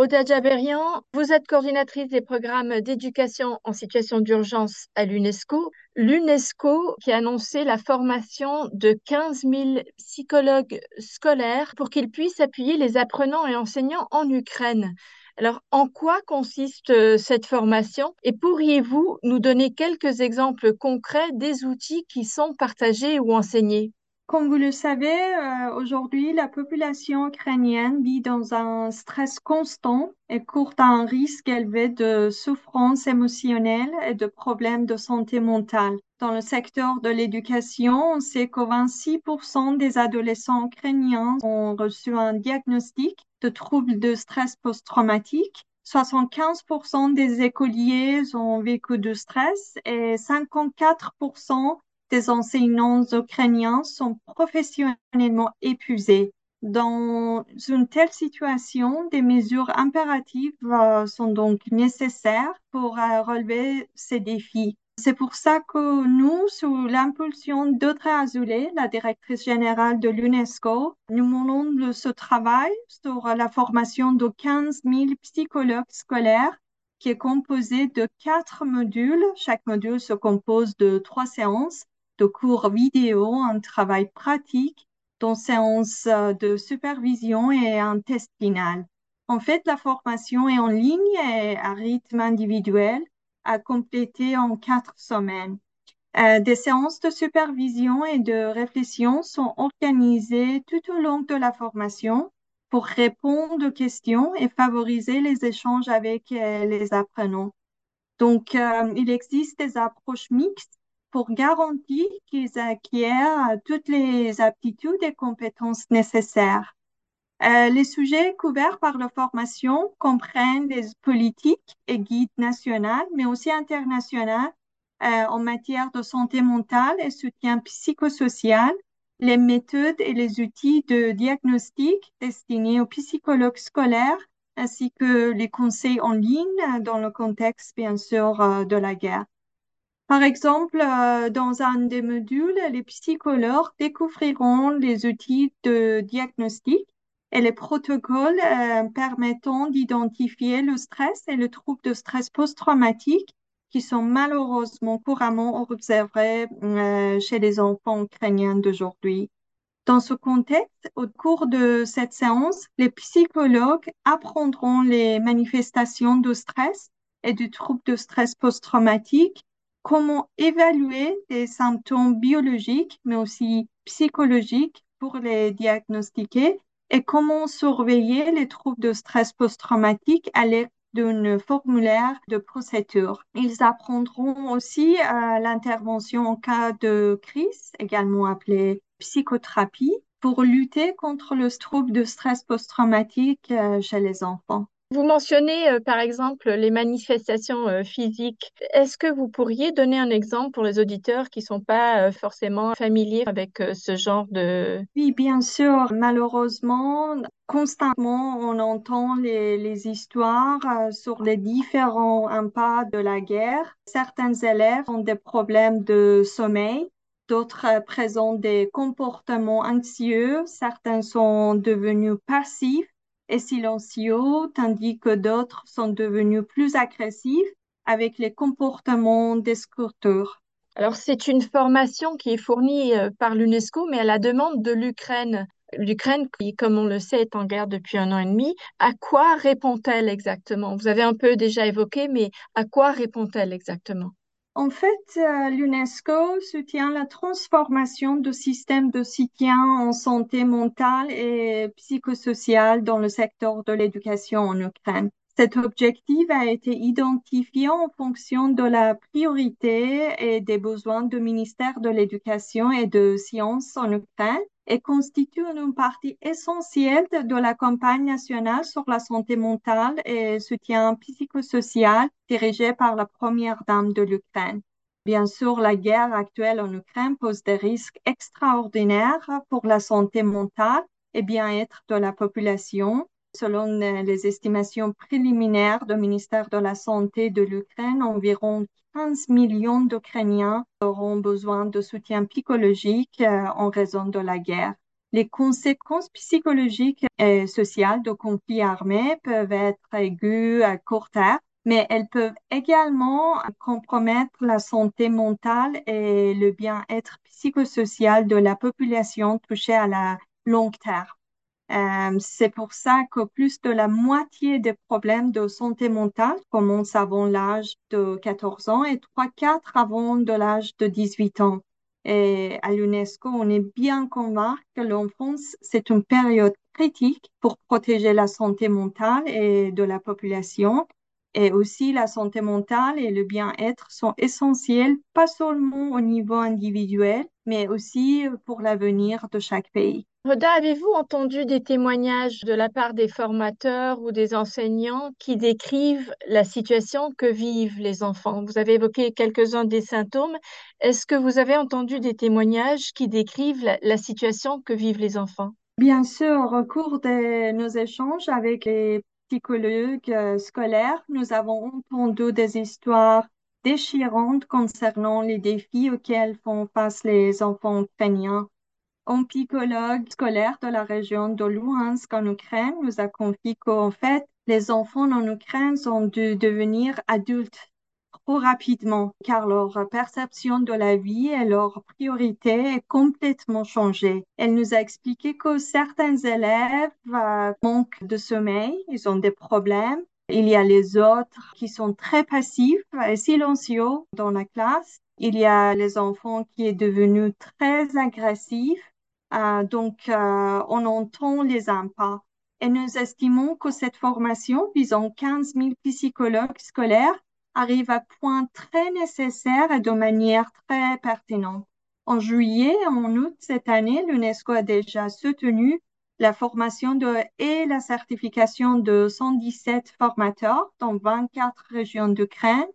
Oda Jaberian, vous êtes coordinatrice des programmes d'éducation en situation d'urgence à l'UNESCO. L'UNESCO qui a annoncé la formation de 15 000 psychologues scolaires pour qu'ils puissent appuyer les apprenants et enseignants en Ukraine. Alors, en quoi consiste euh, cette formation? Et pourriez-vous nous donner quelques exemples concrets des outils qui sont partagés ou enseignés? Comme vous le savez, euh, aujourd'hui, la population ukrainienne vit dans un stress constant et court un risque élevé de souffrance émotionnelle et de problèmes de santé mentale. Dans le secteur de l'éducation, on sait que 26% des adolescents ukrainiens ont reçu un diagnostic de troubles de stress post-traumatique. 75% des écoliers ont vécu du stress et 54% des enseignants ukrainiens sont professionnellement épuisés. Dans une telle situation, des mesures impératives euh, sont donc nécessaires pour euh, relever ces défis. C'est pour ça que nous, sous l'impulsion d'Audrey Azoulay, la directrice générale de l'UNESCO, nous menons ce travail sur la formation de 15 000 psychologues scolaires qui est composé de quatre modules. Chaque module se compose de trois séances de cours vidéo, un travail pratique, dont séance euh, de supervision et un test final. En fait, la formation est en ligne et à rythme individuel, à compléter en quatre semaines. Euh, des séances de supervision et de réflexion sont organisées tout au long de la formation pour répondre aux questions et favoriser les échanges avec euh, les apprenants. Donc, il existe des approches mixtes pour garantir qu'ils acquièrent toutes les aptitudes et compétences nécessaires. Euh, les sujets couverts par la formation comprennent les politiques et guides nationaux, mais aussi internationaux euh, en matière de santé mentale et soutien psychosocial, les méthodes et les outils de diagnostic destinés aux psychologues scolaires, ainsi que les conseils en ligne dans le contexte, bien sûr, euh, de la guerre. Par exemple, euh, dans un des modules, les psychologues découvriront les outils de diagnostic et les protocoles euh, permettant d'identifier le stress et le trouble de stress post-traumatique qui sont malheureusement couramment observés euh, chez les enfants ukrainiens d'aujourd'hui. Dans ce contexte, au cours de cette séance, les psychologues apprendront les manifestations de stress et du trouble de stress post-traumatique comment évaluer les symptômes biologiques, mais aussi psychologiques pour les diagnostiquer et comment surveiller les troubles de stress post-traumatique à l'aide d'un formulaire de procédure. Ils apprendront aussi à l'intervention en cas de crise, également appelée psychothérapie, pour lutter contre le trouble de stress post-traumatique euh, chez les enfants. Vous mentionnez euh, par exemple les manifestations euh, physiques. Est-ce que vous pourriez donner un exemple pour les auditeurs qui ne sont pas euh, forcément familiers avec ce genre de... Oui, bien sûr. Malheureusement, constamment, on entend les, les histoires sur les différents impacts de la guerre. Certains élèves ont des problèmes de sommeil. D'autres présentent des comportements anxieux. Certains sont devenus passifs et silencieux, tandis que d'autres sont devenus plus agressifs avec les comportements d'escorteurs. Alors, c'est une formation qui est fournie euh, par l'UNESCO, mais à la demande de l'Ukraine. L'Ukraine, qui, comme on le sait, est en guerre depuis un an et demi. À quoi répond-elle exactement? Vous avez un peu déjà évoqué, mais à quoi répond-elle exactement? En fait, euh, l'UNESCO soutient la transformation du système de soutien en santé mentale et psychosociale dans le secteur de l'éducation en Ukraine. Cet objectif a été identifié en fonction de la priorité et des besoins du ministère de l'Éducation et de Sciences en Ukraine et constitue une partie essentielle de la campagne nationale sur la santé mentale et soutien psychosocial dirigée par la première dame de l'Ukraine. Bien sûr, la guerre actuelle en Ukraine pose des risques extraordinaires pour la santé mentale et bien-être de la population. Selon les estimations préliminaires du ministère de la Santé de l'Ukraine, environ 15 millions d'Ukrainiens auront besoin de soutien psychologique euh, en raison de la guerre. Les conséquences psychologiques et sociales de conflits armés peuvent être aiguës à court terme, mais elles peuvent également compromettre la santé mentale et le bien-être psychosocial de la population touchée à la longue terme. Euh, c'est pour ça que plus de la moitié des problèmes de santé mentale commencent avant l'âge de 14 ans et trois quarts avant de l'âge de 18 ans. Et à l'UNESCO, on est bien convaincu que l'enfance, c'est une période critique pour protéger la santé mentale et de la population. Et aussi, la santé mentale et le bien-être sont essentiels, pas seulement au niveau individuel, mais aussi pour l'avenir de chaque pays. Rhoda, avez-vous entendu des témoignages de la part des formateurs ou des enseignants qui décrivent la situation que vivent les enfants? Vous avez évoqué quelques-uns des symptômes. Est-ce que vous avez entendu des témoignages qui décrivent la, situation que vivent les enfants? Bien sûr, au cours de nos échanges avec les psychologues euh, scolaires, nous avons entendu des histoires déchirantes concernant les défis auxquels font face les enfants ukrainiens un psychologue scolaire de la région de Luhansk en Ukraine nous a confié qu'en fait, les enfants en Ukraine ont dû devenir adultes rapidement car leur perception de la vie et leur priorité est complètement changée. Elle nous a expliqué que certains élèves euh, manquent de sommeil, ils ont des problèmes. Il y a les autres qui sont très passifs et silencieux dans la classe. Il y a les enfants qui est devenu très agressifs euh, donc, euh, on entend les impacts. Et nous estimons que cette formation visant 15 000 psychologues scolaires arrive à point très nécessaire et de manière très pertinente. En juillet et en août cette année, l'UNESCO a déjà soutenu la formation et la certification de 117 formateurs dans 24 régions d'Ukraine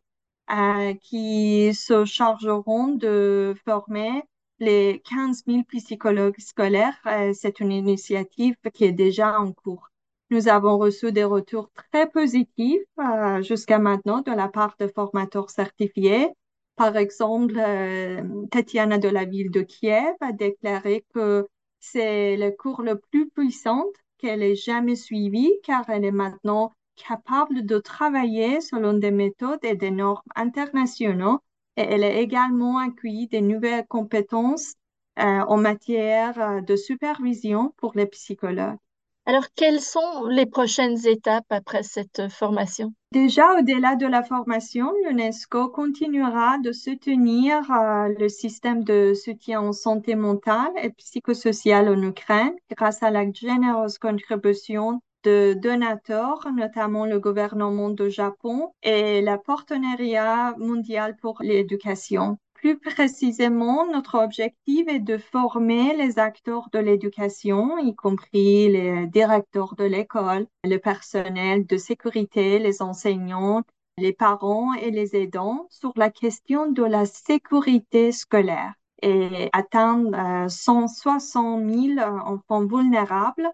euh, qui se chargeront de former les 15 000 psychologues scolaires, euh, c'est une initiative qui est déjà en cours. Nous avons reçu des retours très positifs euh, jusqu'à maintenant de la part de formateurs certifiés. Par exemple, euh, Tatiana de la ville de Kiev a déclaré que c'est le cours le plus puissant qu'elle ait jamais suivi car elle est maintenant capable de travailler selon des méthodes et des normes internationaux et elle a également accueilli des nouvelles compétences euh, en matière euh, de supervision pour les psychologues. Alors, quelles sont les prochaines étapes après cette formation? Déjà, au-delà de la formation, l'UNESCO continuera de soutenir euh, le système de soutien en santé mentale et psychosociale en Ukraine grâce à la généreuse contribution de donateurs, notamment le gouvernement du Japon et la partenariat mondial pour l'éducation. Plus précisément, notre objectif est de former les acteurs de l'éducation, y compris les directeurs de l'école, le personnel de sécurité, les enseignants, les parents et les aidants sur la question de la sécurité scolaire et atteindre 160 euh, 000 enfants vulnérables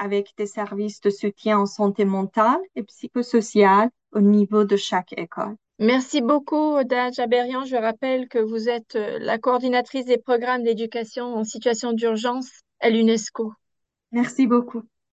avec des services de soutien en santé mentale et psychosociale au niveau de chaque école. Merci beaucoup, Oda Jaberian. Je rappelle que vous êtes euh, la coordinatrice des programmes d'éducation en situation d'urgence à l'UNESCO. Merci beaucoup.